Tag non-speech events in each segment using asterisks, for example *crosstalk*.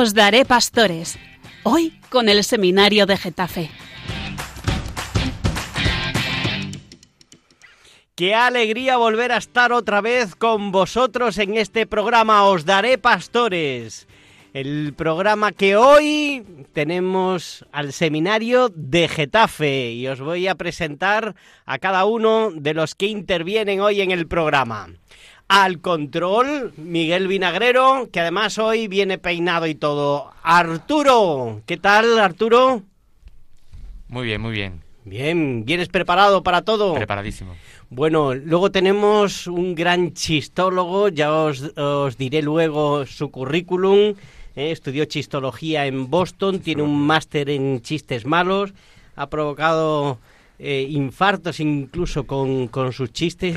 Os daré pastores. Hoy con el seminario de Getafe. Qué alegría volver a estar otra vez con vosotros en este programa Os daré pastores. El programa que hoy tenemos al seminario de Getafe y os voy a presentar a cada uno de los que intervienen hoy en el programa. Al control, Miguel Vinagrero, que además hoy viene peinado y todo. Arturo, ¿qué tal Arturo? Muy bien, muy bien. Bien, ¿vienes preparado para todo? Preparadísimo. Bueno, luego tenemos un gran chistólogo, ya os, os diré luego su currículum. ¿eh? Estudió chistología en Boston, tiene un máster en chistes malos, ha provocado eh, infartos incluso con, con sus chistes.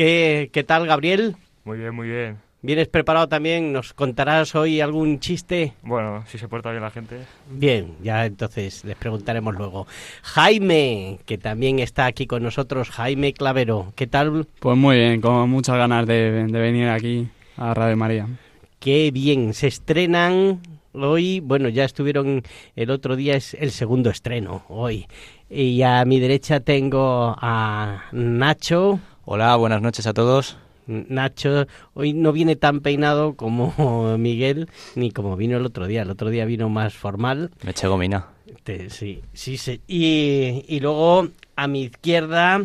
¿Qué, ¿qué tal, Gabriel? Muy bien, muy bien. ¿Vienes preparado también? ¿Nos contarás hoy algún chiste? Bueno, si se porta bien la gente. Bien, ya entonces les preguntaremos luego. Jaime, que también está aquí con nosotros, Jaime Clavero, ¿qué tal? Pues muy bien, con muchas ganas de, de venir aquí a Radio María. Qué bien, se estrenan hoy, bueno, ya estuvieron el otro día, es el segundo estreno hoy. Y a mi derecha tengo a Nacho. Hola, buenas noches a todos. Nacho hoy no viene tan peinado como *laughs* Miguel, ni como vino el otro día. El otro día vino más formal. Me eché gomina. Te- sí, sí, sí. Y, y luego a mi izquierda,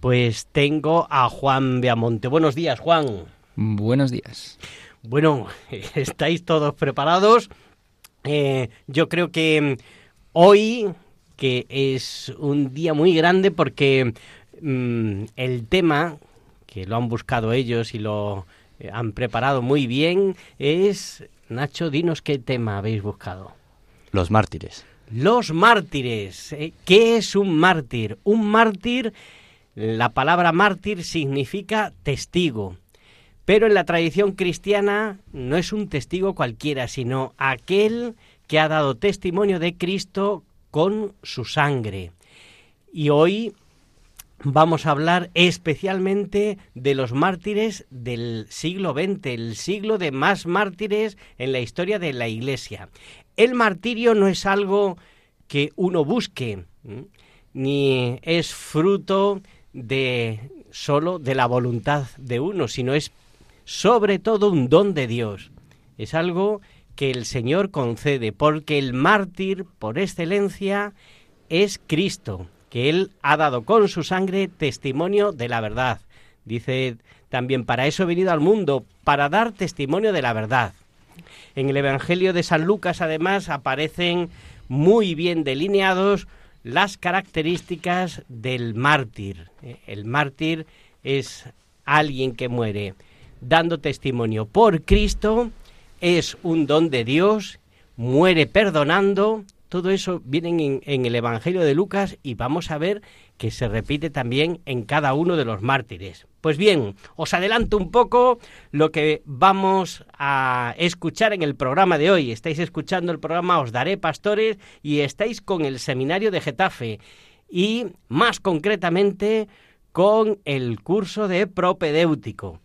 pues tengo a Juan Beamonte. Buenos días, Juan. Buenos días. Bueno, *laughs* ¿estáis todos preparados? Eh, yo creo que mm, hoy, que es un día muy grande porque mm, el tema, que lo han buscado ellos y lo eh, han preparado muy bien, es... Nacho, dinos qué tema habéis buscado. Los mártires. Los mártires. ¿eh? ¿Qué es un mártir? Un mártir, la palabra mártir significa testigo. Pero en la tradición cristiana no es un testigo cualquiera, sino aquel que ha dado testimonio de Cristo con su sangre. Y hoy vamos a hablar especialmente de los mártires del siglo XX, el siglo de más mártires en la historia de la Iglesia. El martirio no es algo que uno busque, ni es fruto de solo de la voluntad de uno, sino es sobre todo un don de Dios. Es algo que el Señor concede, porque el mártir por excelencia es Cristo, que Él ha dado con su sangre testimonio de la verdad. Dice también, para eso he venido al mundo, para dar testimonio de la verdad. En el Evangelio de San Lucas, además, aparecen muy bien delineados las características del mártir. El mártir es alguien que muere dando testimonio por Cristo, es un don de Dios, muere perdonando. Todo eso viene en, el Evangelio de Lucas y vamos a ver que se repite también en cada uno de los mártires. Pues bien, os adelanto un poco lo que vamos a escuchar en el programa de hoy. Estáis escuchando el programa Os Daré Pastores y estáis con el seminario de Getafe y más concretamente con el curso de propedéutico.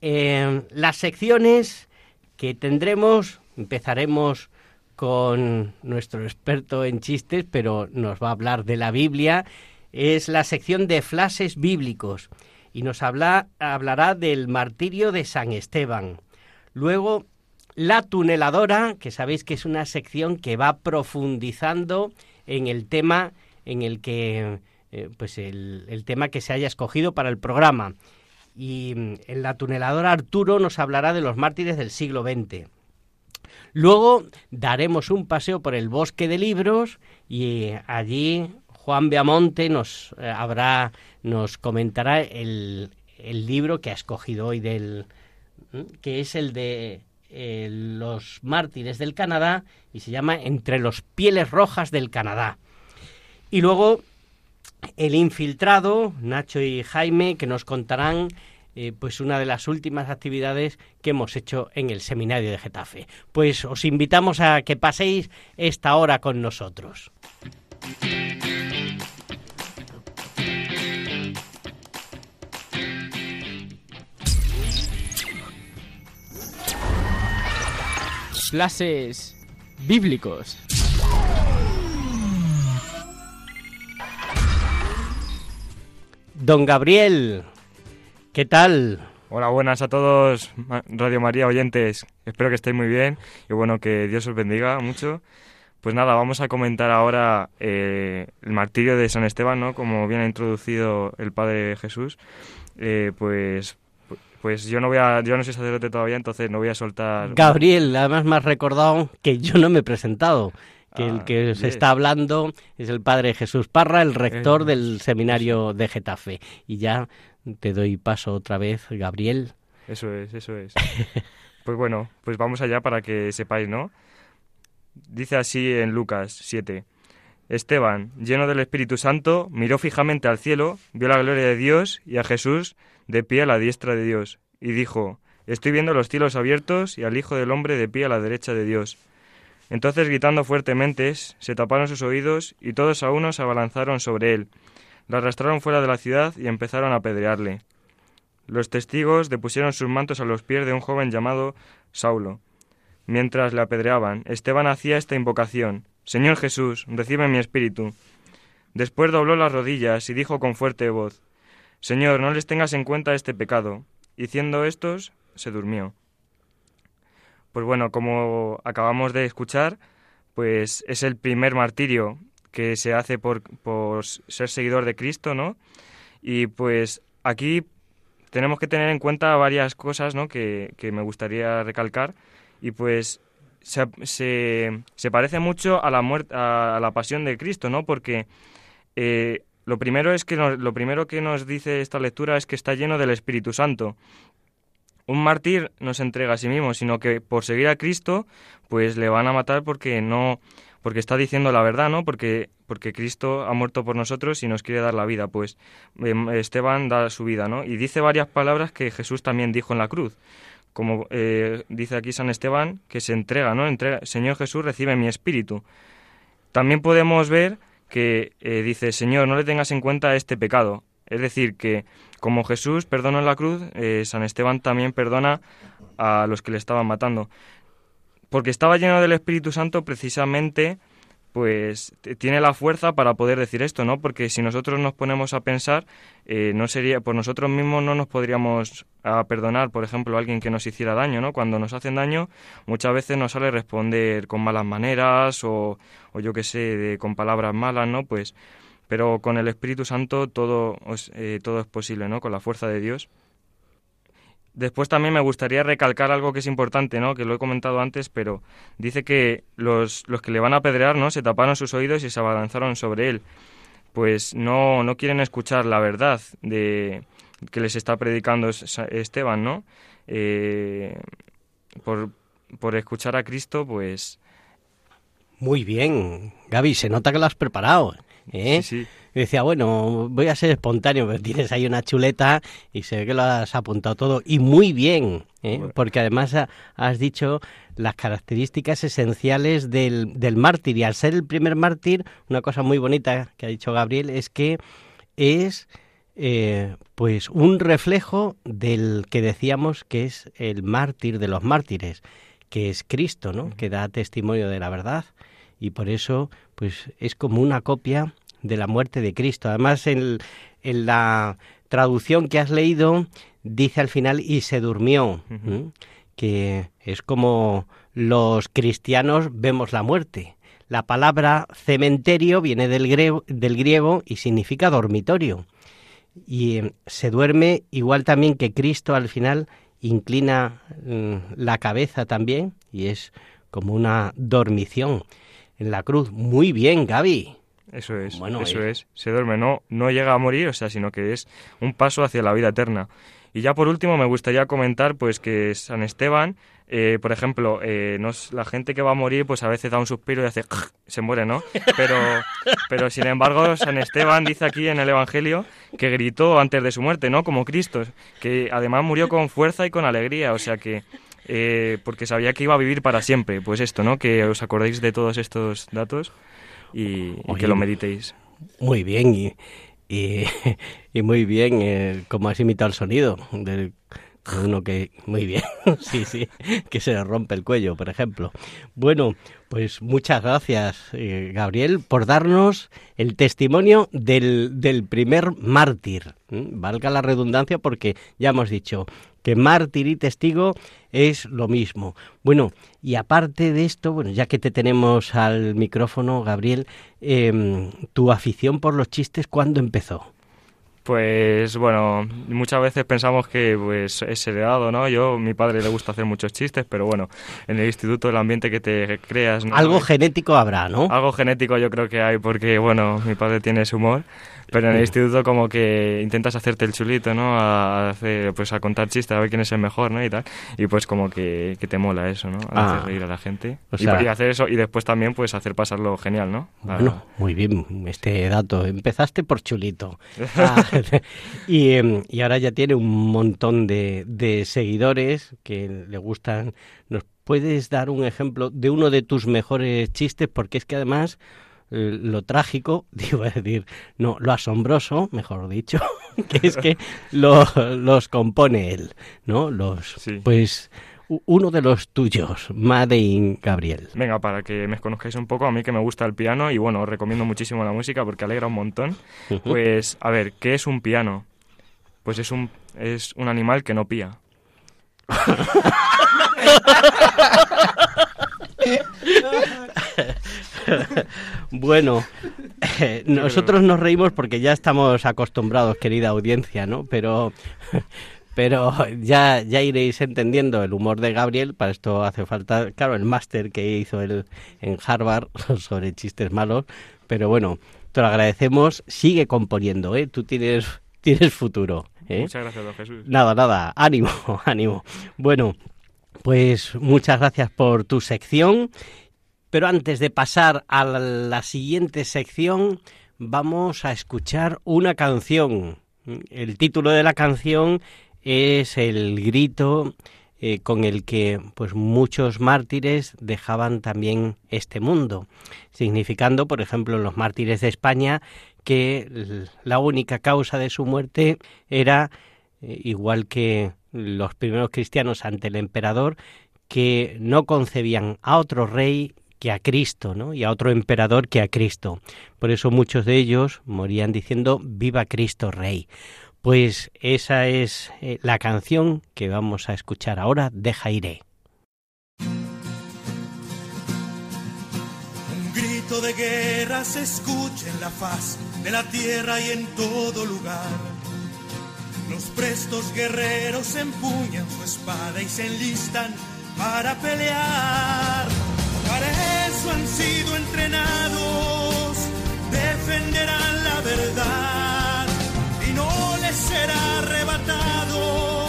Eh, las secciones que tendremos, empezaremos con nuestro experto en chistes, pero nos va a hablar de la Biblia, es la sección de flashes bíblicos y nos habla, hablará del martirio de San Esteban. Luego, la tuneladora, que sabéis que es una sección que va profundizando en el tema en el que, eh, pues el, el tema que se haya escogido para el programa. Y mm, en la tuneladora Arturo nos hablará de los mártires del siglo XX. Luego daremos un paseo por el bosque de libros y allí Juan Beamonte nos eh, habrá, nos comentará el, libro que ha escogido hoy del que es el de eh, los mártires del Canadá y se llama Entre los pieles rojas del Canadá. Y luego el infiltrado, Nacho y Jaime, que nos contarán eh, pues una de las últimas actividades que hemos hecho en el seminario de Getafe. Pues os invitamos a que paséis esta hora con nosotros. Flashes bíblicos. Don Gabriel, ¿qué tal? Hola, buenas a todos, Radio María oyentes. Espero que estéis muy bien y bueno, que Dios os bendiga mucho. Pues nada, vamos a comentar ahora eh, el martirio de San Esteban, ¿no? Como bien ha introducido el Padre Jesús. Eh, pues pues yo no voy a, yo no soy sacerdote todavía, entonces no voy a soltar. Gabriel, además me has recordado que yo no me he presentado. Que el Ah, que se bien. está hablando es el padre Jesús Parra, el rector Eh, del seminario de Getafe. Y ya te doy paso otra vez, Gabriel. Eso es, eso es. *laughs* Pues bueno, pues vamos allá para que sepáis, ¿no? Dice así en Lucas 7. Esteban, lleno del Espíritu Santo, miró fijamente al cielo, vio la gloria de Dios y a Jesús de pie a la diestra de Dios, y dijo, Estoy viendo los cielos abiertos y al Hijo del Hombre de pie a la derecha de Dios. Entonces, gritando fuertemente, se taparon sus oídos y todos a uno se abalanzaron sobre él. Le arrastraron fuera de la ciudad y empezaron a apedrearle. Los testigos depusieron sus mantos a los pies de un joven llamado Saulo. Mientras le apedreaban, Esteban hacía esta invocación, Señor Jesús, recibe mi espíritu. Después dobló las rodillas y dijo con fuerte voz, Señor, no les tengas en cuenta este pecado. Y siendo estos, se durmió. Pues bueno, como acabamos de escuchar, pues es el primer martirio que se hace por, por ser seguidor de Cristo, ¿no? Y pues aquí tenemos que tener en cuenta varias cosas, ¿no? Que, que me gustaría recalcar. Y pues se, se, parece mucho a la muerte, a la pasión de Cristo, ¿no? Porque eh, lo primero es que nos- lo primero que nos dice esta lectura es que está lleno del Espíritu Santo. Un mártir no se entrega a sí mismo, sino que por seguir a Cristo, pues le van a matar porque no, porque está diciendo la verdad, ¿no? Porque, porque Cristo ha muerto por nosotros y nos quiere dar la vida. Pues em, Esteban da su vida, ¿no? Y dice varias palabras que Jesús también dijo en la cruz. Como eh, dice aquí San Esteban, que se entrega, ¿no? Entrega, Señor Jesús, recibe mi espíritu. También podemos ver que eh, dice, Señor, no le tengas en cuenta este pecado. Es decir, que como Jesús perdonó en la cruz, eh, San Esteban también perdona a los que le estaban matando. Porque estaba lleno del Espíritu Santo precisamente, pues tiene la fuerza para poder decir esto, ¿no? Porque si nosotros nos ponemos a pensar, eh, no sería, por nosotros mismos no nos podríamos a perdonar, por ejemplo, a alguien que nos hiciera daño, ¿no? Cuando nos hacen daño, muchas veces nos sale responder con malas maneras o, o yo qué sé, de- con palabras malas, ¿no? Pues, pero con el Espíritu Santo todo, eh, todo es posible, ¿no? Con la fuerza de Dios. Después también me gustaría recalcar algo que es importante, ¿no? Que lo he comentado antes, pero dice que los, los que le van a apedrear, ¿no? Se taparon sus oídos y se abalanzaron sobre él. Pues no, no quieren escuchar la verdad de que les está predicando Es- Esteban, ¿no? Eh, por, por escuchar a Cristo, pues Muy bien, Gaby, se nota que lo has preparado. ¿Eh? sí, sí. Y decía, bueno, voy a ser espontáneo, pero tienes ahí una chuleta y se ve que lo has apuntado todo. Y muy bien, ¿eh? Bueno. porque además ha- has dicho las características esenciales del, del mártir. Y al ser el primer mártir, una cosa muy bonita que ha dicho Gabriel es que es eh, pues un reflejo del que decíamos que es el mártir de los mártires, que es Cristo, ¿no? Que da testimonio de la verdad y por eso pues es como una copia de la muerte de Cristo. Además en, en la traducción que has leído dice al final y se durmió, que es como los cristianos vemos la muerte. La palabra cementerio viene del griego, del griego y significa dormitorio. Y eh, se duerme igual también que Cristo al final inclina mm, la cabeza también y es como una dormición en la cruz. Muy bien, Gaby. Eso es, Bueno, eso eh. es. Se duerme, no, no llega a morir, o sea, sino que es un paso hacia la vida eterna. Y ya por último me gustaría comentar pues que San Esteban, eh, por ejemplo, eh, no es- la gente que va a morir pues a veces da un suspiro y hace *laughs* se muere, ¿no? Pero, pero sin embargo San Esteban dice aquí en el Evangelio que gritó antes de su muerte, ¿no? Como Cristo, que además murió con fuerza y con alegría, o sea que eh, porque sabía que iba a vivir para siempre. Pues esto, ¿no? Que os acordéis de todos estos datos y, que lo meditéis. Muy bien y, y, *laughs* y muy bien eh, como has imitado el sonido del Uno que, muy bien, *laughs* sí, sí, que se le rompe el cuello, por ejemplo. Bueno, pues muchas gracias, eh, Gabriel, por darnos el testimonio del, del primer mártir. Valga la redundancia porque ya hemos dicho que mártir y testigo es lo mismo. Bueno, y aparte de esto, bueno, ya que te tenemos al micrófono, Gabriel, em, tu afición por los chistes, ¿cuándo empezó? Pues bueno, muchas veces pensamos que pues es heredado, ¿no? Yo, mi padre le gusta hacer muchos chistes, pero bueno, en el instituto el ambiente que te creas... ¿no? Algo genético habrá, ¿no? Algo genético yo creo que hay porque, bueno, mi padre tiene ese humor pero en el instituto como que intentas hacerte el chulito, ¿no? A, hacer, pues a contar chistes, a ver quién es el mejor, ¿no? Y tal. Y pues como que, te mola eso, ¿no? A hacer ah. reír a la gente. y, hacer eso y después también pues hacer pasarlo genial, ¿no? Bueno, muy bien este dato. Empezaste por chulito. Ah, *laughs* *laughs* y, em, y, ahora ya tiene un montón de, de seguidores que le gustan. ¿Nos puedes dar un ejemplo de uno de tus mejores chistes? Porque es que además eh, lo trágico, *laughs* digo, es decir, no, lo asombroso, mejor dicho, *laughs* que es que los compone él, ¿no? Los, pues, uno de los tuyos, Made Gabriel. Venga, para que me conozcáis un poco, a mí que me gusta el piano y bueno, os recomiendo muchísimo la música porque alegra un montón. Pues, a ver, ¿qué es un piano? Pues es un, es un animal que no pía. *laughs* bueno, eh, nosotros nos reímos porque ya estamos acostumbrados, querida audiencia, ¿no? Pero, pero *laughs* ya, ya iréis entendiendo el humor de Gabriel. Para esto hace falta, claro, el máster que hizo él en Harvard *laughs* sobre chistes malos. Pero bueno, te lo agradecemos. Sigue componiendo, ¿eh? Tú tienes, *laughs* tienes futuro. ¿eh? Muchas gracias, don Jesús. Nada, nada. Ánimo, ánimo. Bueno. Pues muchas gracias por tu sección pero antes de pasar a la siguiente sección, vamos a escuchar una canción. El título de la canción es el grito eh, con el que pues muchos mártires dejaban también este mundo, significando, por ejemplo, los mártires de España que la única causa de su muerte era eh, igual que los primeros cristianos ante el emperador que no concebían a otro rey que a Cristo, ¿no? Y a otro emperador que a Cristo. Por eso muchos de ellos morían diciendo Viva Cristo Rey. Pues esa es eh, la canción que vamos a escuchar ahora de Jairé. Un grito de guerra se escucha en la faz de la tierra y en todo lugar. Los prestos guerreros empuñan su espada y se enlistan para pelear para eso han sido entrenados, defenderán la verdad será arrebatado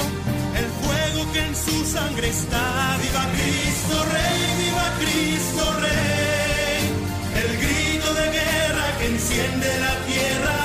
el fuego que en su sangre está. Viva Cristo Rey, viva Cristo Rey, el grito de guerra que enciende la tierra.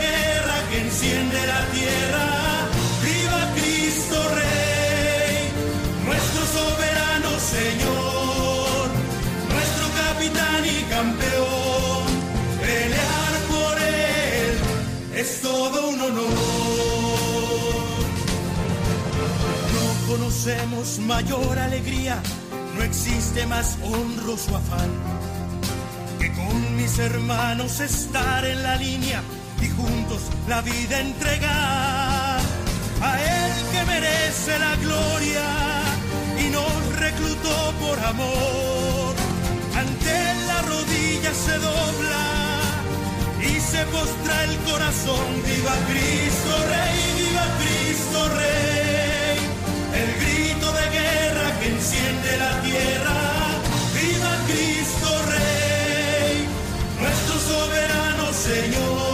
Guerra que enciende la tierra. Viva Cristo Rey, nuestro soberano Señor, nuestro capitán y campeón. Pelear por él es todo un honor. No conocemos mayor alegría no existe más honroso afán que con mis hermanos estar en la línea y juntos la vida entregar a Él que merece la gloria y nos reclutó por amor. Ante la rodilla se dobla y se postra el corazón. Viva Cristo Rey, viva Cristo Rey. El grito de guerra que enciende la tierra. Viva Cristo Rey, nuestro soberano Señor,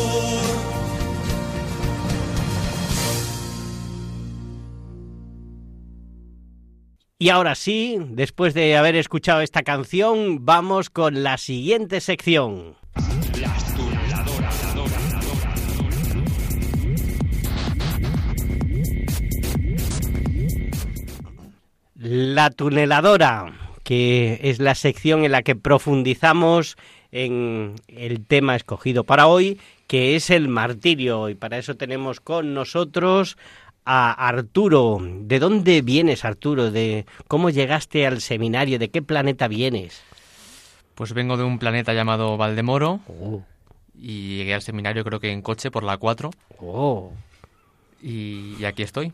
Y ahora sí, después de haber escuchado esta canción, vamos con la siguiente sección. La tuneladora, que es la sección en la que profundizamos en el tema escogido para hoy, que es el martirio. Y para eso tenemos con nosotros a Arturo. ¿De dónde vienes, Arturo? ¿De cómo llegaste al seminario? ¿De qué planeta vienes? Pues vengo de un planeta llamado Valdemoro Oh, y llegué al seminario creo que en coche por la 4 oh. y, y aquí estoy.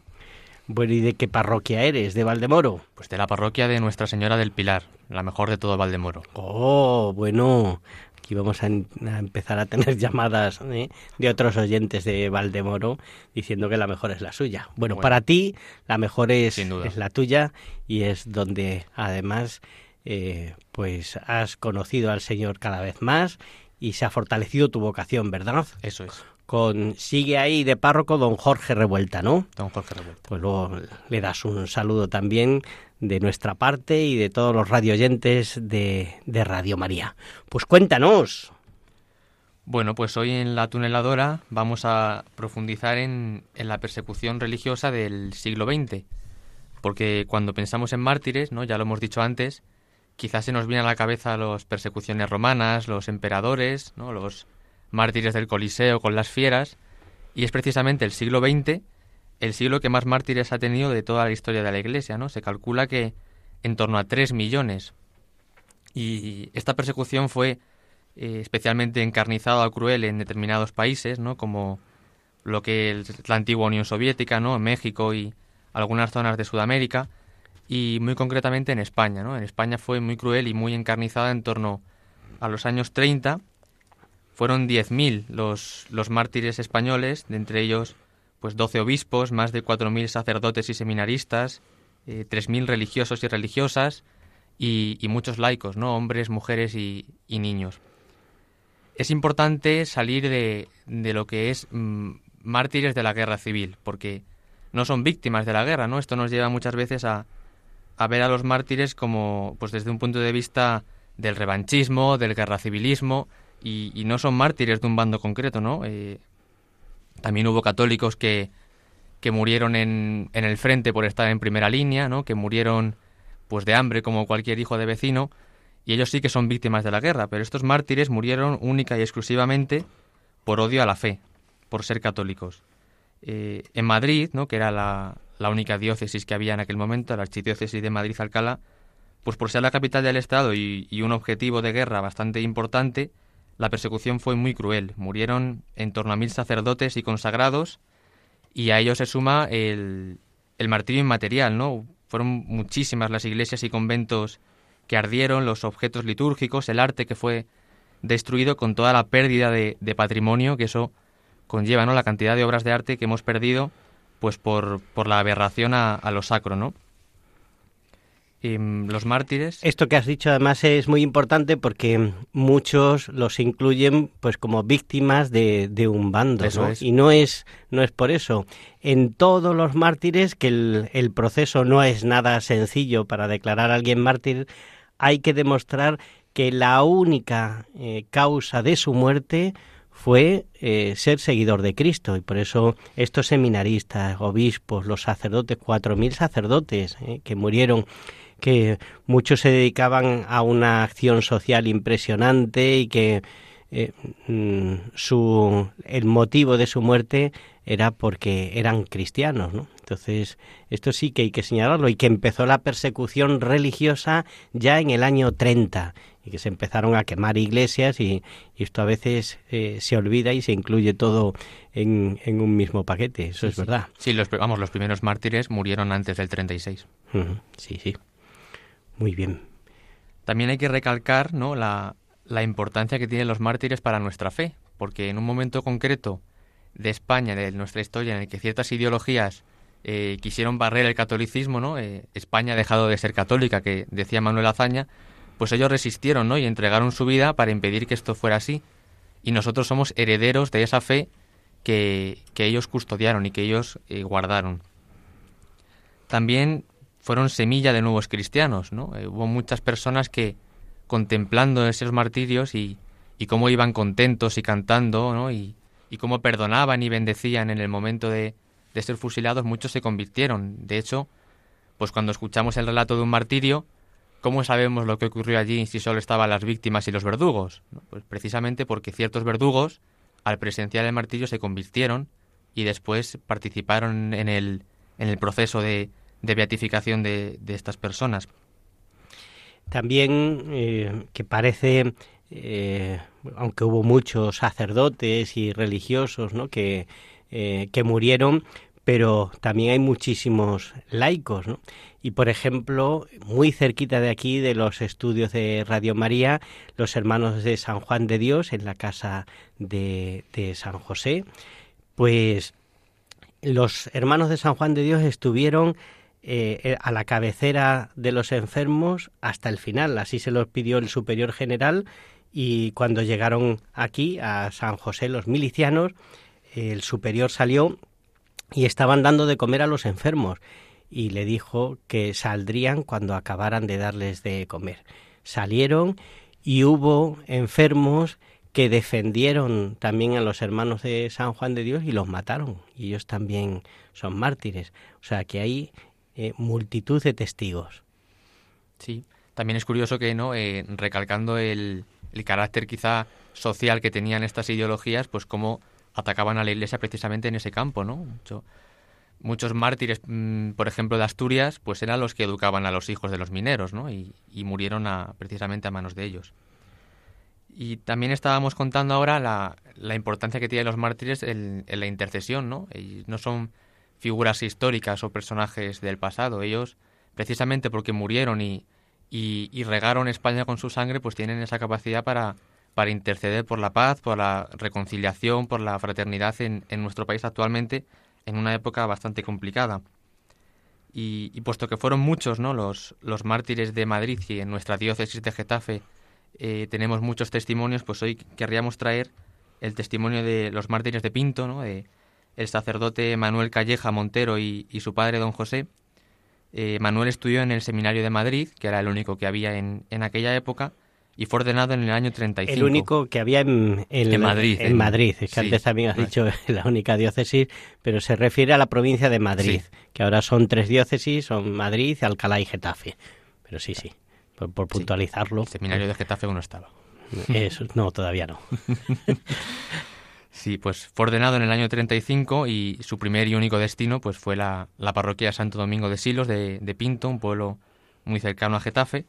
Bueno, ¿y de qué parroquia eres? ¿De Valdemoro? Pues de la parroquia de Nuestra Señora del Pilar, la mejor de todo Valdemoro. Oh, bueno. Aquí vamos a, empezar a tener *laughs* llamadas ¿eh? de otros oyentes de Valdemoro diciendo que la mejor es la suya. Bueno, Bueno. para ti la mejor es, es la tuya y es donde además eh, pues has conocido al Señor cada vez más y se ha fortalecido tu vocación, ¿verdad? Eso es, Con sigue ahí de párroco don Jorge Revuelta, ¿no? don Jorge Revuelta. Pues luego le das un saludo también de nuestra parte y de todos los radioyentes de, de Radio María. Pues cuéntanos. Bueno, pues hoy en la tuneladora vamos a profundizar en, en la persecución religiosa del siglo XX. Porque cuando pensamos en mártires, ¿no? ya lo hemos dicho antes, quizás se nos viene a la cabeza las persecuciones romanas, los emperadores, ¿no? los mártires del Coliseo con las fieras, y es precisamente el siglo XX el siglo que más mártires ha tenido de toda la historia de la Iglesia. ¿no? Se calcula que en torno a 3 millones. Y esta persecución fue eh, especialmente encarnizada o cruel en determinados países, ¿no? como lo que la antigua Unión Soviética, ¿no? México y algunas zonas de Sudamérica, y muy concretamente en España. ¿no? En España fue muy cruel y muy encarnizada en torno a los años 30. Fueron 10.000 los, los mártires españoles, de entre ellos pues 12 obispos, más de 4.000 sacerdotes y seminaristas, eh, 3.000 religiosos y religiosas, y, muchos laicos, ¿no? hombres, mujeres y, y niños. Es importante salir de, de lo que es mm, mártires de la guerra civil, porque no son víctimas de la guerra, ¿no? Esto nos lleva muchas veces a, a ver a los mártires como, pues desde un punto de vista del revanchismo, del guerra civilismo, y, no son mártires de un bando concreto, ¿no? Eh, también hubo católicos que, que murieron en, en el frente por estar en primera línea, ¿no? Que murieron pues de hambre como cualquier hijo de vecino, y ellos sí que son víctimas de la guerra, pero estos mártires murieron única y exclusivamente por odio a la fe, por ser católicos. Eh, en Madrid, ¿no? que era la, la única diócesis que había en aquel momento, la archidiócesis de Madrid-Alcalá, pues por ser la capital del Estado y, y un objetivo de guerra bastante importante, la persecución fue muy cruel. Murieron en torno a mil sacerdotes y consagrados, y a ello se suma el, el martirio inmaterial, ¿no? Fueron muchísimas las iglesias y conventos que ardieron, los objetos litúrgicos, el arte que fue destruido con toda la pérdida de, de patrimonio que eso conlleva, ¿no? La cantidad de obras de arte que hemos perdido, pues por, por la aberración a, a lo sacro, ¿no? Y, mm, los mártires. Esto que has dicho además es muy importante porque muchos los incluyen pues como víctimas de, de un bando, Eso ¿no? es. Y no es, no es por eso. En todos los mártires, que el, el proceso no es nada sencillo para declarar a alguien mártir, hay que demostrar que la única eh, causa de su muerte fue eh, ser seguidor de Cristo y por eso estos seminaristas, obispos, los sacerdotes, cuatro mil sacerdotes eh, que murieron, que muchos se dedicaban a una acción social impresionante y que eh, mm, su, el motivo de su muerte era porque eran cristianos, ¿no? Entonces, esto sí que hay que señalarlo y que empezó la persecución religiosa ya en el año 30 y que se empezaron a quemar iglesias y, esto a veces eh, se olvida y se incluye todo en, un mismo paquete, eso es verdad. Sí, los, vamos, los primeros mártires murieron antes del 36. Sí, sí. Muy bien. También hay que recalcar ¿no? la, la importancia que tienen los mártires para nuestra fe, porque en un momento concreto de España, de nuestra historia, en el que ciertas ideologías eh, quisieron barrer el catolicismo, ¿no? Eh, España ha dejado de ser católica, que decía Manuel Azaña, pues ellos resistieron, ¿no? Y entregaron su vida para impedir que esto fuera así. Y nosotros somos herederos de esa fe que, ellos custodiaron y que ellos eh, guardaron. También fueron semilla de nuevos cristianos, ¿no? hubo muchas personas que, contemplando esos martirios y, y cómo iban contentos y cantando, ¿no? Y, y cómo perdonaban y bendecían en el momento de, de ser fusilados, muchos se convirtieron. De hecho, pues cuando escuchamos el relato de un martirio, ¿cómo sabemos lo que ocurrió allí si solo estaban las víctimas y los verdugos? Pues precisamente porque ciertos verdugos, al presenciar el martirio, se convirtieron y después participaron en el, en el proceso de, de beatificación de, de, estas personas. También eh, que parece eh, aunque hubo muchos sacerdotes y religiosos ¿no? que, eh, que murieron, pero también hay muchísimos laicos. ¿no? Y por ejemplo, muy cerquita de aquí, de los estudios de Radio María, los hermanos de San Juan de Dios, en la casa de, de San José, pues los hermanos de San Juan de Dios estuvieron eh, a la cabecera de los enfermos hasta el final. Así se los pidió el superior general y cuando llegaron aquí a San José los milicianos, el superior salió y estaban dando de comer a los enfermos y le dijo que saldrían cuando acabaran de darles de comer. Salieron y hubo enfermos que defendieron también a los hermanos de San Juan de Dios y los mataron. Y ellos también son mártires. O sea que hay eh, multitud de testigos. Sí, también es curioso que, ¿no? Eh, recalcando el, el carácter quizá social que tenían estas ideologías, pues cómo atacaban a la Iglesia precisamente en ese campo, ¿no? muchos mártires, mm, por ejemplo, de Asturias, pues eran los que educaban a los hijos de los mineros, ¿no? Y, murieron a, precisamente a manos de ellos. Y también estábamos contando ahora la, la importancia que tienen los mártires en, la intercesión, ¿no? Ellos no son figuras históricas o personajes del pasado, ellos, precisamente porque murieron y, regaron España con su sangre, pues tienen esa capacidad para, interceder por la paz, por la reconciliación, por la fraternidad en, nuestro país actualmente, en una época bastante complicada. Y, puesto que fueron muchos ¿no? los, los mártires de Madrid y en nuestra diócesis de Getafe eh, tenemos muchos testimonios, pues hoy querríamos traer el testimonio de los mártires de Pinto, ¿no? de el sacerdote Manuel Calleja Montero y, y su padre don José, eh, Manuel estudió en el Seminario de Madrid, que era el único que había en, en, aquella época, y fue ordenado en el año 35. El único que había en, Madrid. En, Madrid, es que antes también has dicho *laughs* la única diócesis, pero se refiere a la provincia de Madrid, que ahora son tres diócesis, son Madrid, Alcalá y Getafe. Pero sí, sí, por, puntualizarlo. El seminario de Getafe uno estaba. Eso, no, todavía no. *laughs* Sí, pues fue ordenado en el año 35 y su primer y único destino pues fue la, la parroquia Santo Domingo de Silos de, Pinto, un pueblo muy cercano a Getafe.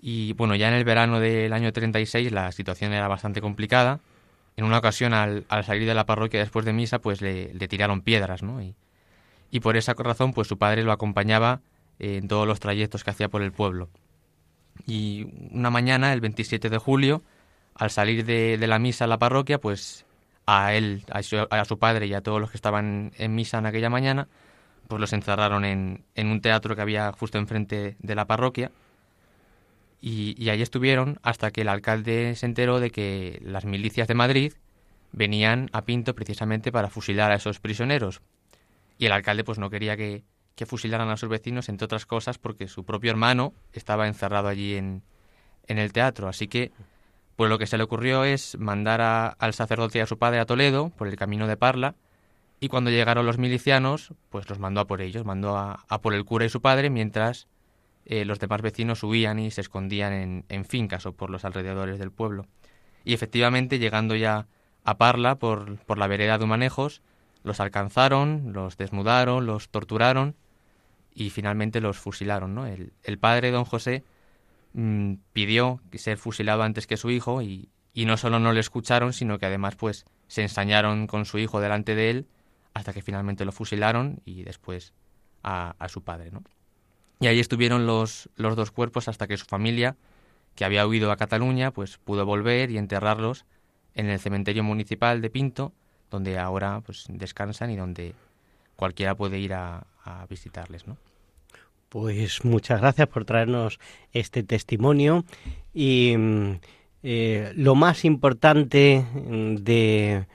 Y bueno, ya en el verano del año 36 la situación era bastante complicada. En una ocasión, al, al salir de la parroquia después de misa, pues le, tiraron piedras, ¿no? Y, y, por esa razón, pues su padre lo acompañaba en todos los trayectos que hacía por el pueblo. Y una mañana, el 27 de julio, al salir de, de la misa a la parroquia, pues a él, a su, padre y a todos los que estaban en misa en aquella mañana, pues los encerraron en, un teatro que había justo enfrente de la parroquia. Y, y ahí estuvieron hasta que el alcalde se enteró de que las milicias de Madrid venían a Pinto precisamente para fusilar a esos prisioneros. Y el alcalde pues no quería que, fusilaran a sus vecinos, entre otras cosas, porque su propio hermano estaba encerrado allí en el teatro. Así que pues lo que se le ocurrió es mandar al sacerdote y a su padre a Toledo por el camino de Parla y cuando llegaron los milicianos, pues los mandó a por ellos, mandó a, por el cura y su padre mientras eh, los demás vecinos huían y se escondían en, fincas o por los alrededores del pueblo. Y efectivamente, llegando ya a Parla por, por la vereda de Humanejos, los alcanzaron, los desnudaron, los torturaron y finalmente los fusilaron. ¿no? El, el padre, don José, mm, pidió ser fusilado antes que su hijo y, y no solo no le escucharon, sino que además pues se ensañaron con su hijo delante de él hasta que finalmente lo fusilaron y después a, su padre. ¿no? Y ahí estuvieron los, los dos cuerpos hasta que su familia, que había huido a Cataluña, pues pudo volver y enterrarlos en el cementerio municipal de Pinto, donde ahora pues descansan y donde cualquiera puede ir a, a visitarles, ¿no? Pues muchas gracias por traernos este testimonio y eh, lo más importante de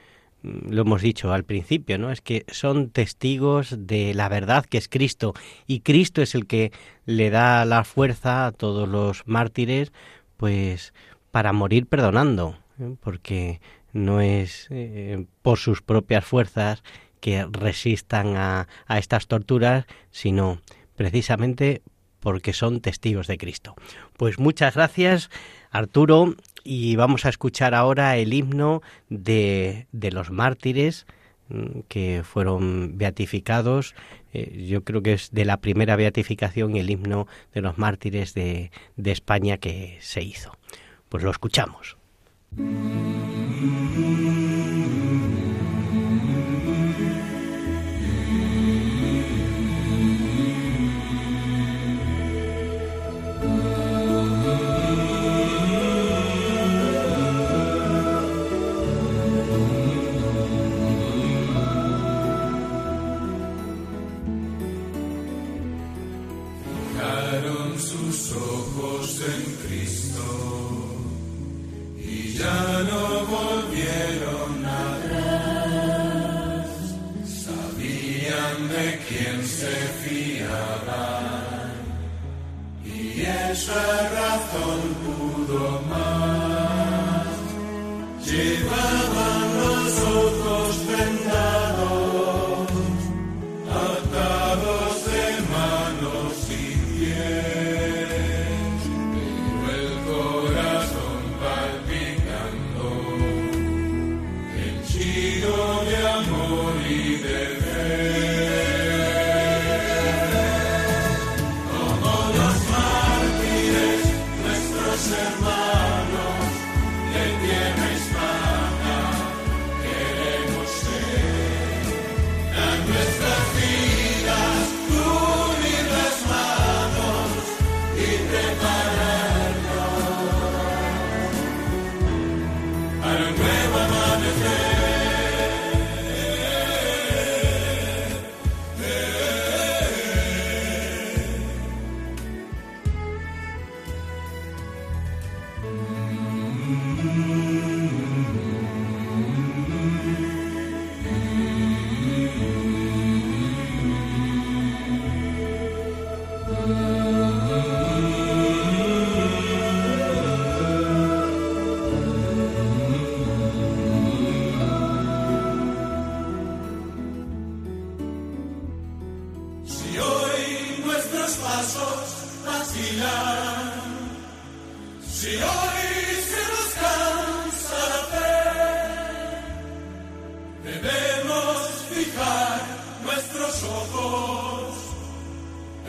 lo hemos dicho al principio, ¿no? Es que son testigos de la verdad que es Cristo y Cristo es el que le da la fuerza a todos los mártires, pues para morir perdonando, ¿eh? porque no es eh, por sus propias fuerzas que resistan a estas torturas, sino precisamente porque son testigos de Cristo. Pues muchas gracias, Arturo, y vamos a escuchar ahora el himno de, de los mártires mm, que fueron beatificados. Eh, yo creo que es de la primera beatificación el himno de los mártires de, de España que se hizo. Pues lo escuchamos. Llevaban los ojos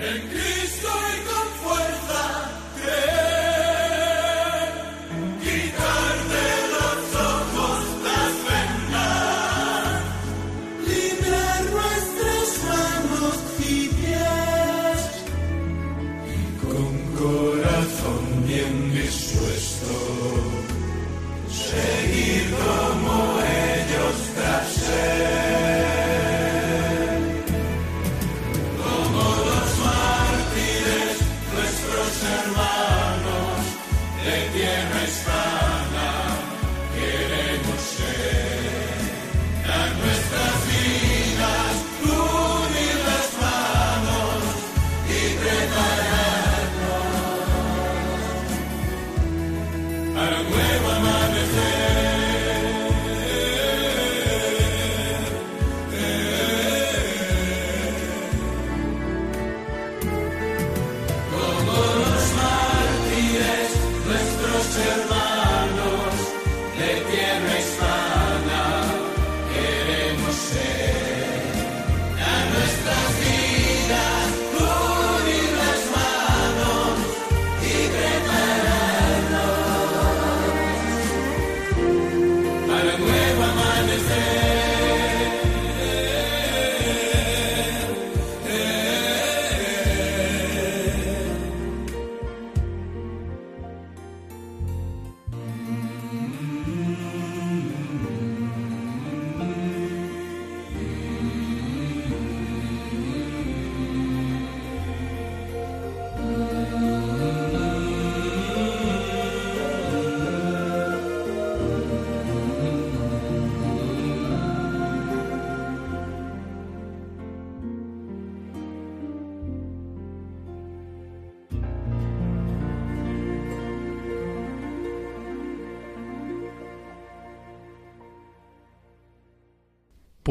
Thank you.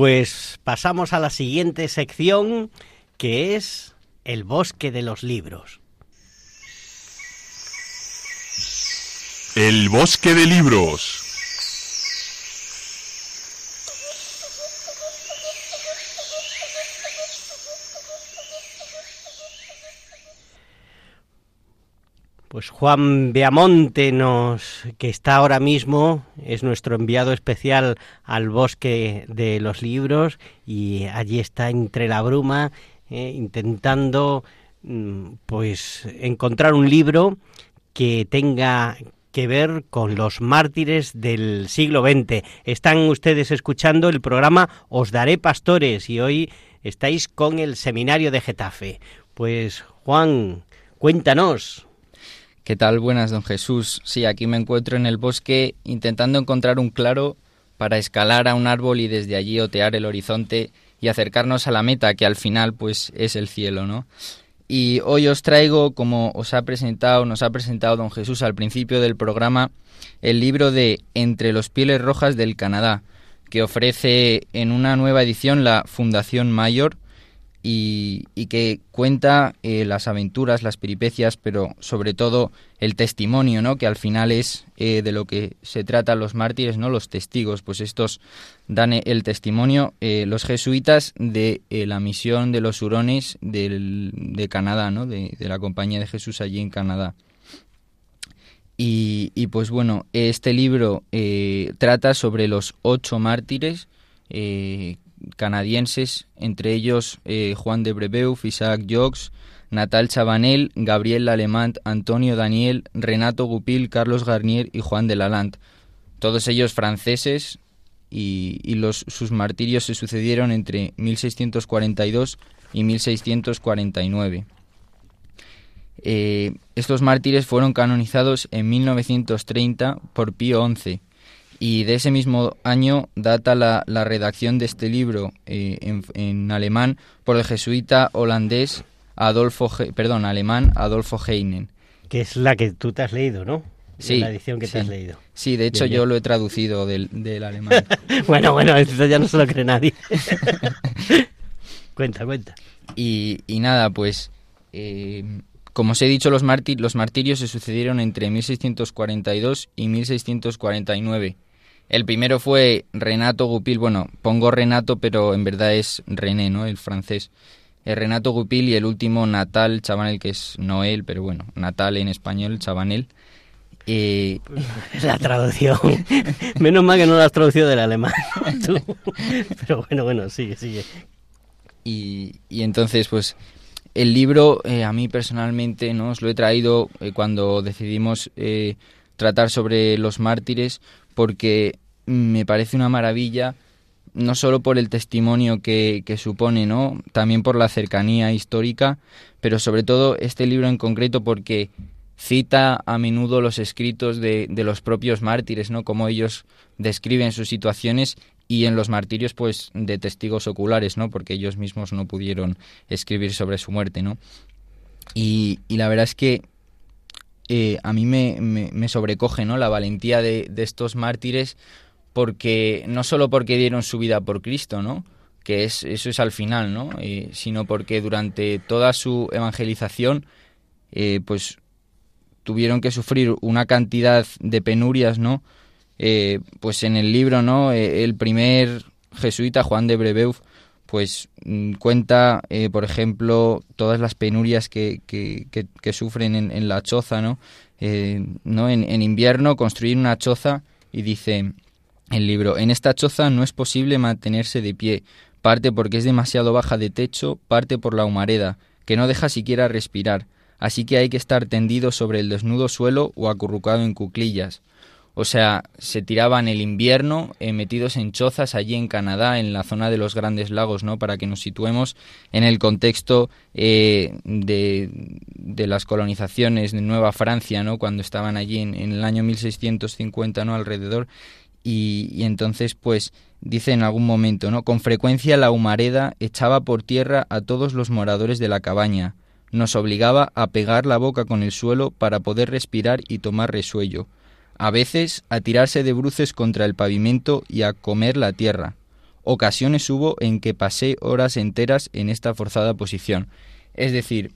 Pues pasamos a la siguiente sección, que es el bosque de los libros. El bosque de libros. Pues Juan Beamonte nos que está ahora mismo es nuestro enviado especial al bosque de los libros y allí está entre la bruma eh, intentando mm, pues encontrar un libro que tenga que ver con los mártires del siglo XX. Están ustedes escuchando el programa Os Daré Pastores y hoy estáis con el seminario de Getafe. Pues Juan, cuéntanos. ¿Qué tal? Buenas, don Jesús. Sí, aquí me encuentro en el bosque intentando encontrar un claro para escalar a un árbol y desde allí otear el horizonte y acercarnos a la meta que al final pues es el cielo, ¿no? Y hoy os traigo, como os ha presentado, nos ha presentado don Jesús al principio del programa, el libro de Entre los pieles rojas del Canadá, que ofrece en una nueva edición la Fundación Mayor y, que cuenta eh, las aventuras, las peripecias, pero sobre todo el testimonio, ¿no? Que al final es eh, de lo que se trata los mártires, ¿no? Los testigos, pues estos dan el testimonio, eh, los jesuitas de la misión de los hurones de Canadá, ¿no? De, la Compañía de Jesús allí en Canadá. Y, y pues bueno, este libro trata sobre los ocho mártires canadienses, entre ellos eh, Juan de Brebeuf, Isaac Jogues, Natal Chabanel, Gabriel Alemant, Antonio Daniel, Renato Gupil, Carlos Garnier y Juan de Lalande. Todos ellos franceses y, sus martirios se sucedieron entre 1642 y 1649. Eh, estos mártires fueron canonizados en 1930 por Pío XI y de ese mismo año data la, redacción de este libro eh, en, alemán por el jesuita holandés Adolfo, perdón, alemán Adolfo Heinen. Que es la que tú te has leído, ¿no? Sí. La edición que te has leído. Sí, de hecho yo lo he traducido del, alemán. *laughs* bueno, bueno, eso ya no se lo cree nadie. *laughs* cuenta, cuenta. Y, nada, pues... Eh, como os he dicho, los, los martirios se sucedieron entre 1642 y 1649 el primero fue Renato Gupil, bueno, pongo Renato, pero en verdad es René, ¿no? El francés. El Renato Gupil y el último Natal Chabanel, que es Noel, pero bueno, Natal en español, Chabanel. Eh... *laughs* La traducción. Menos mal que no la has traducido del alemán. *laughs* Pero bueno, bueno, sigue, sigue. Y, y entonces, pues, el libro eh, a mí personalmente no os lo he traído eh, cuando decidimos eh, tratar sobre los mártires porque me parece una maravilla no solo por el testimonio que, supone, ¿no? También por la cercanía histórica, pero sobre todo este libro en concreto porque cita a menudo los escritos de, de los propios mártires, ¿no? Como ellos describen sus situaciones y en los martirios, pues, de testigos oculares, ¿no? Porque ellos mismos no pudieron escribir sobre su muerte, ¿no? Y, y la verdad es que eh, a mí me, me, sobrecoge ¿no? la valentía de, estos mártires porque no solo porque dieron su vida por Cristo, ¿no? que es, eso es al final, ¿no? Eh, sino porque durante toda su evangelización eh, pues tuvieron que sufrir una cantidad de penurias, ¿no? pues en el libro, ¿no? el primer jesuita, Juan de Brebeuf, pues mm, cuenta, eh, por ejemplo, todas las penurias que, que, sufren en, la choza, ¿no? Eh, ¿no? En, invierno construir una choza y dice el libro, en esta choza no es posible mantenerse de pie, parte porque es demasiado baja de techo, parte por la humareda, que no deja siquiera respirar, así que hay que estar tendido sobre el desnudo suelo o acurrucado en cuclillas. O sea, se tiraban el invierno eh, metidos en chozas allí en Canadá, en la zona de los Grandes Lagos, ¿no? Para que nos situemos en el contexto eh, de, de, las colonizaciones de Nueva Francia, ¿no? Cuando estaban allí en, el año 1650, ¿no? Alrededor. Y, y, entonces, pues, dice en algún momento, ¿no? Con frecuencia la humareda echaba por tierra a todos los moradores de la cabaña. Nos obligaba a pegar la boca con el suelo para poder respirar y tomar resuello a veces a tirarse de bruces contra el pavimento y a comer la tierra, ocasiones hubo en que pasé horas enteras en esta forzada posición. Es decir,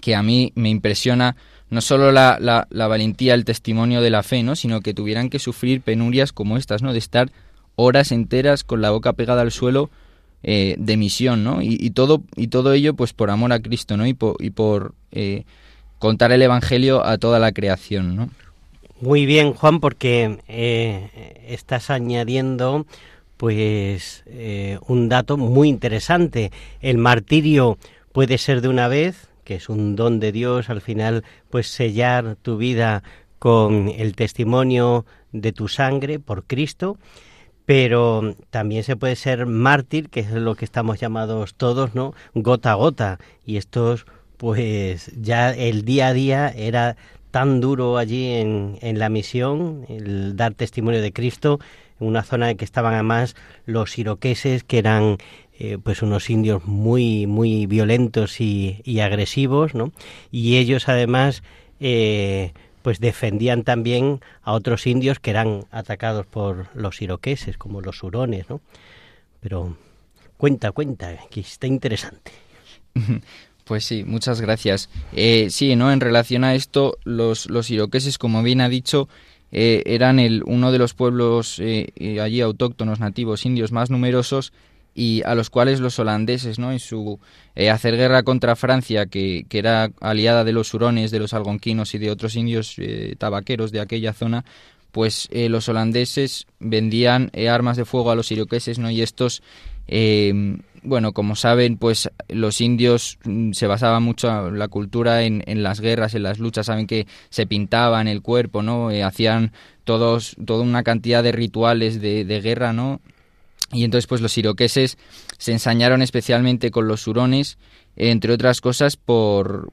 que a mí me impresiona no solo la, la, valentía, el testimonio de la fe, ¿no? sino que tuvieran que sufrir penurias como estas, ¿no? de estar horas enteras con la boca pegada al suelo eh, de misión, ¿no? Y, todo, y todo ello pues por amor a Cristo, ¿no? Y por, y por eh, contar el Evangelio a toda la creación, ¿no? Muy bien, Juan, porque eh, estás añadiendo pues un dato muy interesante. El martirio puede ser de una vez, que es un don de Dios, al final, pues sellar tu vida con el testimonio de tu sangre por Cristo, pero también se puede ser mártir, que es lo que estamos llamados todos, ¿no? Gota a gota. Y estos, pues ya el día a día era tan duro allí en, en la misión, el dar testimonio de Cristo, en una zona en que estaban además los iroqueses, que eran eh, pues unos indios muy, muy violentos y, y agresivos, ¿no? Y ellos además... Eh, pues defendían también a otros indios que eran atacados por los iroqueses, como los hurones, ¿no? Pero cuenta, cuenta, que está interesante. *laughs* Pues sí, muchas gracias. Eh, sí, ¿no? En relación a esto, los, los iroqueses, como bien ha dicho, eh, eran el, uno de los pueblos eh, allí autóctonos, nativos, indios más numerosos y a los cuales los holandeses, ¿no? en su eh, hacer guerra contra Francia, que, que, era aliada de los hurones, de los algonquinos y de otros indios eh, tabaqueros de aquella zona, pues eh, los holandeses vendían armas de fuego a los iroqueses, ¿no? Y estos, bueno, como saben, pues los indios mm, se basaban mucho la cultura en, en, las guerras, en las luchas, saben que se pintaban el cuerpo, ¿no? hacían todos, toda una cantidad de rituales de, de guerra, ¿no? Y entonces pues los iroqueses se ensañaron especialmente con los hurones, entre otras cosas por,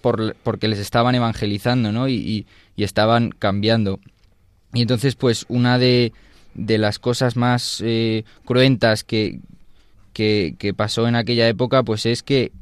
por porque les estaban evangelizando, ¿no? Y, y, estaban cambiando. Y entonces pues una de, de las cosas más eh, cruentas que, que, pasó en aquella época pues es que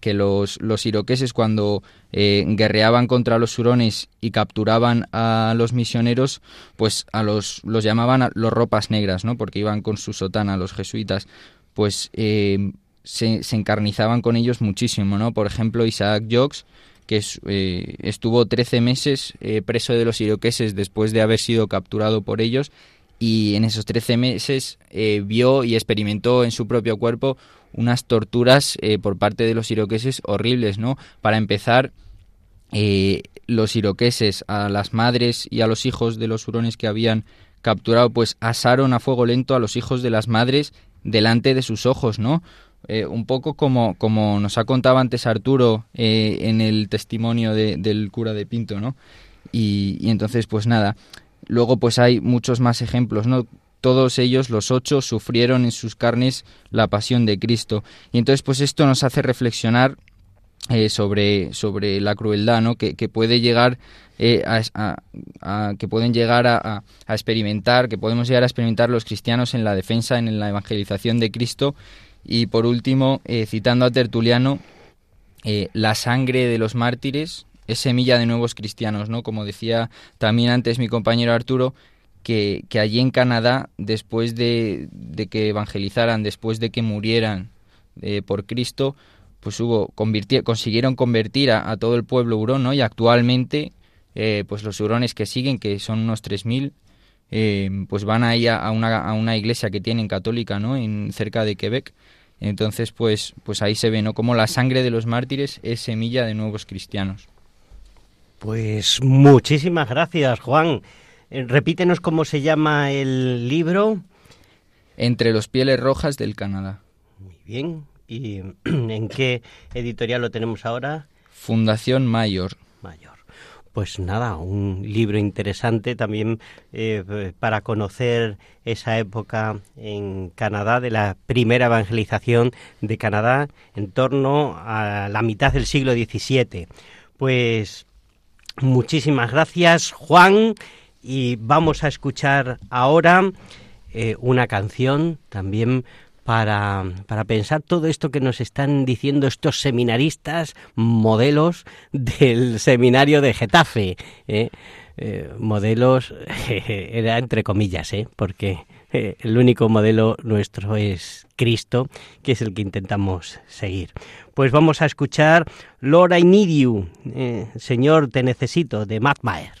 que los, los iroqueses cuando eh, guerreaban contra los hurones y capturaban a los misioneros, pues a los, los llamaban los ropas negras, ¿no? Porque iban con su sotana, los jesuitas, pues eh, se, encarnizaban con ellos muchísimo, ¿no? Por ejemplo, Isaac Jogues, que eh, estuvo 13 meses preso de los iroqueses después de haber sido capturado por ellos y en esos 13 meses vio y experimentó en su propio cuerpo unas torturas eh, por parte de los iroqueses horribles, ¿no? Para empezar, eh, los iroqueses a las madres y a los hijos de los hurones que habían capturado, pues asaron a fuego lento a los hijos de las madres delante de sus ojos, ¿no? Eh, un poco como, como nos ha contado antes Arturo en el testimonio del cura de Pinto, ¿no? Y, y, entonces, pues nada, luego pues hay muchos más ejemplos, ¿no? todos ellos, los ocho, sufrieron en sus carnes la pasión de Cristo. Y entonces, pues esto nos hace reflexionar eh, sobre, sobre la crueldad, ¿no? Que, puede llegar eh, a, que pueden llegar a, experimentar, que podemos llegar a experimentar los cristianos en la defensa, en la evangelización de Cristo. Y por último, eh, citando a Tertuliano, la sangre de los mártires es semilla de nuevos cristianos, ¿no? Como decía también antes mi compañero Arturo, que, allí en Canadá, después de, que evangelizaran, después de que murieran eh, por Cristo, pues hubo consiguieron convertir a, todo el pueblo hurón, ¿no? Y actualmente, eh, pues los hurones que siguen, que son unos 3.000, eh, pues van ahí a, a, una, a una iglesia que tienen católica, ¿no? En, cerca de Quebec. Entonces, pues, pues ahí se ve, ¿no? Como la sangre de los mártires es semilla de nuevos cristianos. Pues muchísimas gracias, Juan. Eh, repítenos cómo se llama el libro. Entre los pieles rojas del Canadá. Muy bien. ¿Y *clears throat* en qué editorial lo tenemos ahora? Fundación Mayor. Mayor. Pues nada, un libro interesante también eh, para conocer esa época en Canadá, de la primera evangelización de Canadá en torno a la mitad del siglo XVII. Pues muchísimas gracias, Juan y vamos a escuchar ahora eh, una canción también para, para, pensar todo esto que nos están diciendo estos seminaristas modelos del seminario de Getafe. ¿eh? Eh, modelos *laughs* era entre comillas, ¿eh? porque eh, el único modelo nuestro es Cristo, que es el que intentamos seguir. Pues vamos a escuchar Lord I Need You, eh, Señor te necesito, de Matt Maher.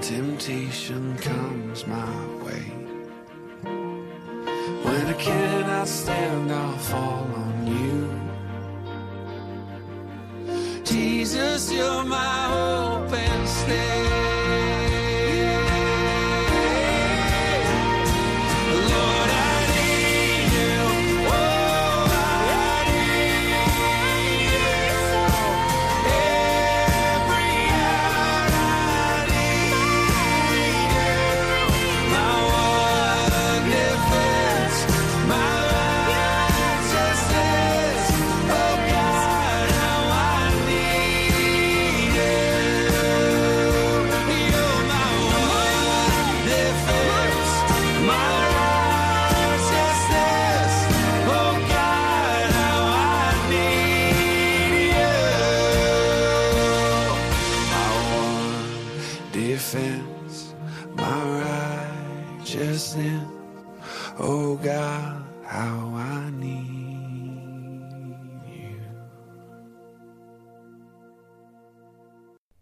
Temptation comes my way, when I cannot stand, I'll fall on you. Jesus, you're my hope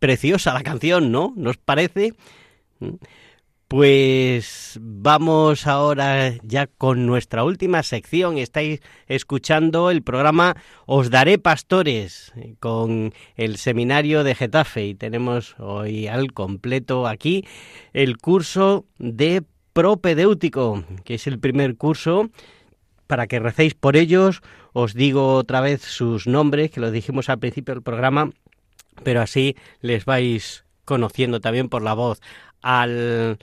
Preciosa la canción, ¿no? ¿Nos parece? Pues vamos ahora ya con nuestra última sección. Estáis escuchando el programa Os Daré Pastores con el seminario de Getafe y tenemos hoy al completo aquí el curso de propedéutico, que es el primer curso para que recéis por ellos. Os digo otra vez sus nombres, que los dijimos al principio del programa, pero así les vais conociendo también por la voz. Al,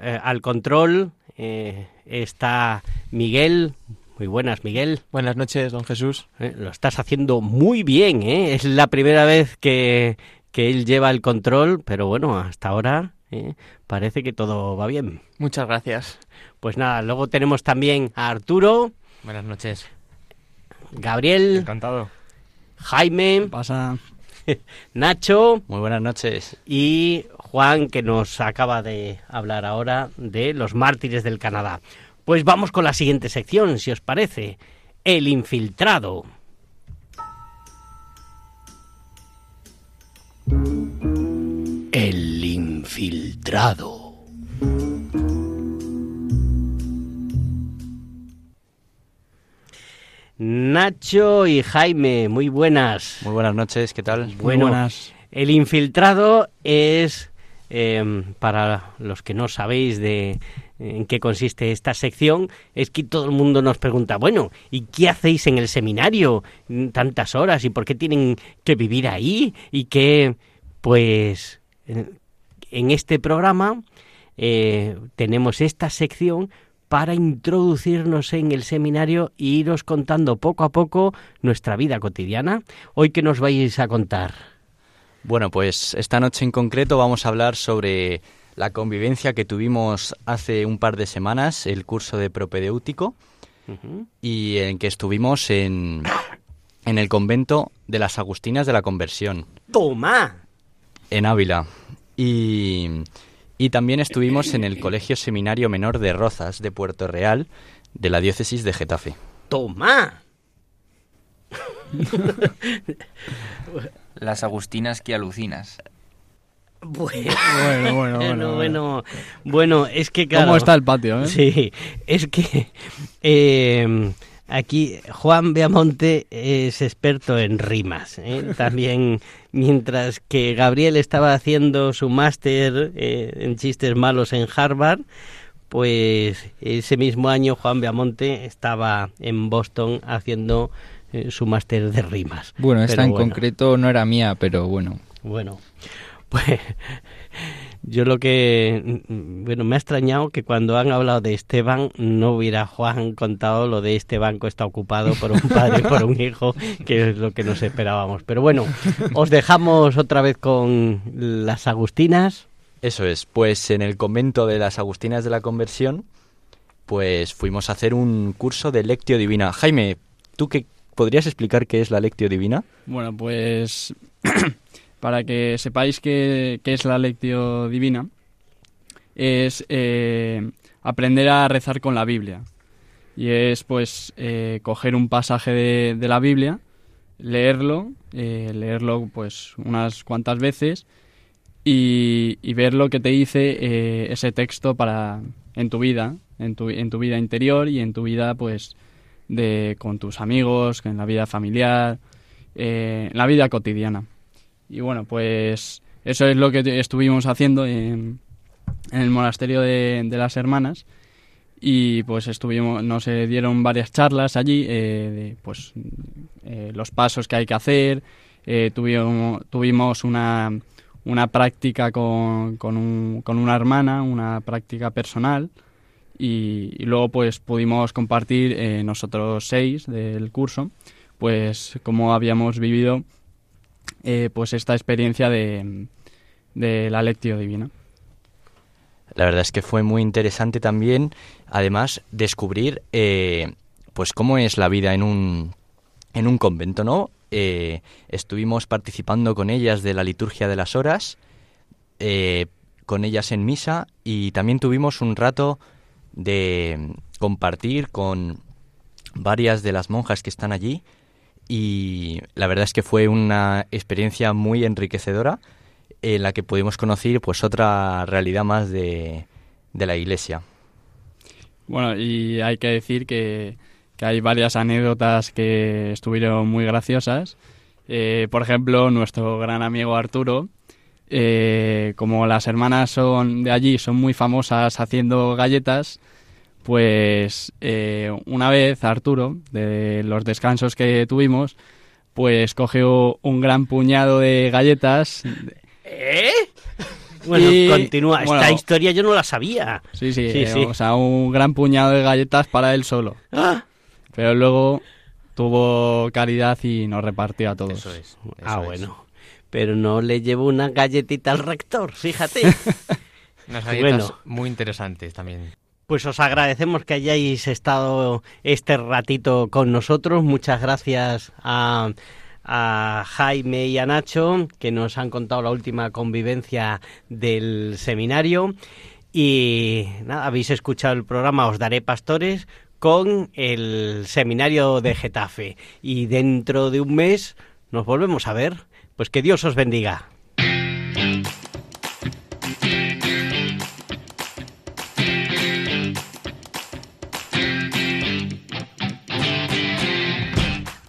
eh, al control eh, está Miguel. Muy buenas, Miguel. Buenas noches, don Jesús. Eh, lo estás haciendo muy bien, ¿eh? Es la primera vez que, que él lleva el control, pero bueno, hasta ahora ¿eh? parece que todo va bien. Muchas gracias. Pues nada, luego tenemos también a Arturo, Buenas noches. Gabriel, Encantado. Jaime, Pasa. *laughs* Nacho Muy buenas noches. y Juan, que nos acaba de hablar ahora de los mártires del Canadá. Pues vamos con la siguiente sección, si os parece. El infiltrado. El infiltrado. Nacho y Jaime. Muy buenas. Muy buenas noches, ¿qué tal? Bueno, Muy buenas. el infiltrado es, eh, para los que no sabéis de en qué consiste esta sección, es que todo el mundo nos pregunta, bueno, ¿y qué hacéis en el seminario tantas horas? ¿Y por qué tienen que vivir ahí? Y que, pues, en este programa eh, tenemos esta sección para introducirnos en el seminario e iros contando poco a poco nuestra vida cotidiana. Hoy, ¿qué nos vais a contar? Bueno, pues esta noche en concreto vamos a hablar sobre la convivencia que tuvimos hace un par de semanas, el curso de propedéutico, y en que estuvimos en, en el convento de las Agustinas de la Conversión, ¡Toma! en Ávila. Y, y también estuvimos en el Colegio Seminario Menor de Rozas de Puerto Real, de la diócesis de Getafe. ¡Toma! *laughs* Las agustinas que alucinas. Bueno, Bueno, bueno, bueno, bueno, bueno, bueno, es que claro. ¿Cómo está el patio, eh? Sí, es que eh, aquí Juan Beamonte es experto en rimas. ¿eh? *laughs* También, mientras que Gabriel estaba haciendo su máster eh, en chistes malos en Harvard, pues ese mismo año Juan Beamonte estaba en Boston haciendo eh, su máster de rimas. Bueno, esta Pero en bueno. concreto no era mía, pero bueno. Bueno, *laughs* pues yo lo que, mm, bueno, me ha extrañado que cuando han hablado de Esteban no hubiera Juan contado lo de este banco está ocupado por un padre y *laughs* por un hijo, que es lo que nos esperábamos. Pero bueno, os dejamos otra vez con las Agustinas. Eso es, pues en el convento de las Agustinas de la Conversión, pues fuimos a hacer un curso de Lectio Divina. Jaime, ¿tú qué podrías explicar qué es la Lectio Divina? Bueno, pues *clears throat* para que sepáis qué, es la lectio divina, es eh, aprender a rezar con la Biblia. Y es pues eh, coger un pasaje de, de la Biblia, leerlo, eh, leerlo pues unas cuantas veces y, y ver lo que te dice eh, ese texto para en tu vida, en tu, en tu vida interior y en tu vida pues de con tus amigos, en la vida familiar, eh, en la vida cotidiana. Y bueno, pues eso es lo que estuvimos haciendo en, en el monasterio de, de las hermanas. Y pues estuvimos nos eh, dieron varias charlas allí eh, de pues eh, los pasos que hay que hacer. Eh, tuvimos tuvimos una una práctica con, con, un- con una hermana una práctica personal. Y, y luego pues pudimos compartir nosotros seis del curso pues cómo habíamos vivido eh, pues esta experiencia de, de la lectio divina La verdad es que fue muy interesante también, además, descubrir eh, pues cómo es la vida en un, en un convento, ¿no? Eh, estuvimos participando con ellas de la liturgia de las horas, con ellas en misa y también tuvimos un rato de compartir con varias de las monjas que están allí y la verdad es que fue una experiencia muy enriquecedora en la que pudimos conocer pues otra realidad más de, de la iglesia. Bueno, y hay que decir que, que hay varias anécdotas que estuvieron muy graciosas. Eh, por ejemplo, nuestro gran amigo Arturo, eh, como las hermanas son de allí, son muy famosas haciendo galletas, pues eh, una vez Arturo, de los descansos que tuvimos, pues cogió un gran puñado de galletas. ¿Eh? Bueno, Y, continúa. bueno, Esta historia yo no la sabía. Sí, sí, Sí, eh, sí. o sea, un gran puñado de galletas para él solo. Ah, Pero luego tuvo caridad y nos repartió a todos. Eso es. ah, es. bueno. Pero no le llevo una galletita al rector, fíjate. *laughs* Unas galletas Bueno. muy interesantes también. Pues os agradecemos que hayáis estado este ratito con nosotros. Muchas gracias a, a Jaime y a Nacho que nos han contado la última convivencia del seminario. Y nada, habéis escuchado el programa Os Daré Pastores con el seminario de Getafe. Y dentro de un mes nos volvemos a ver. Pues que Dios os bendiga.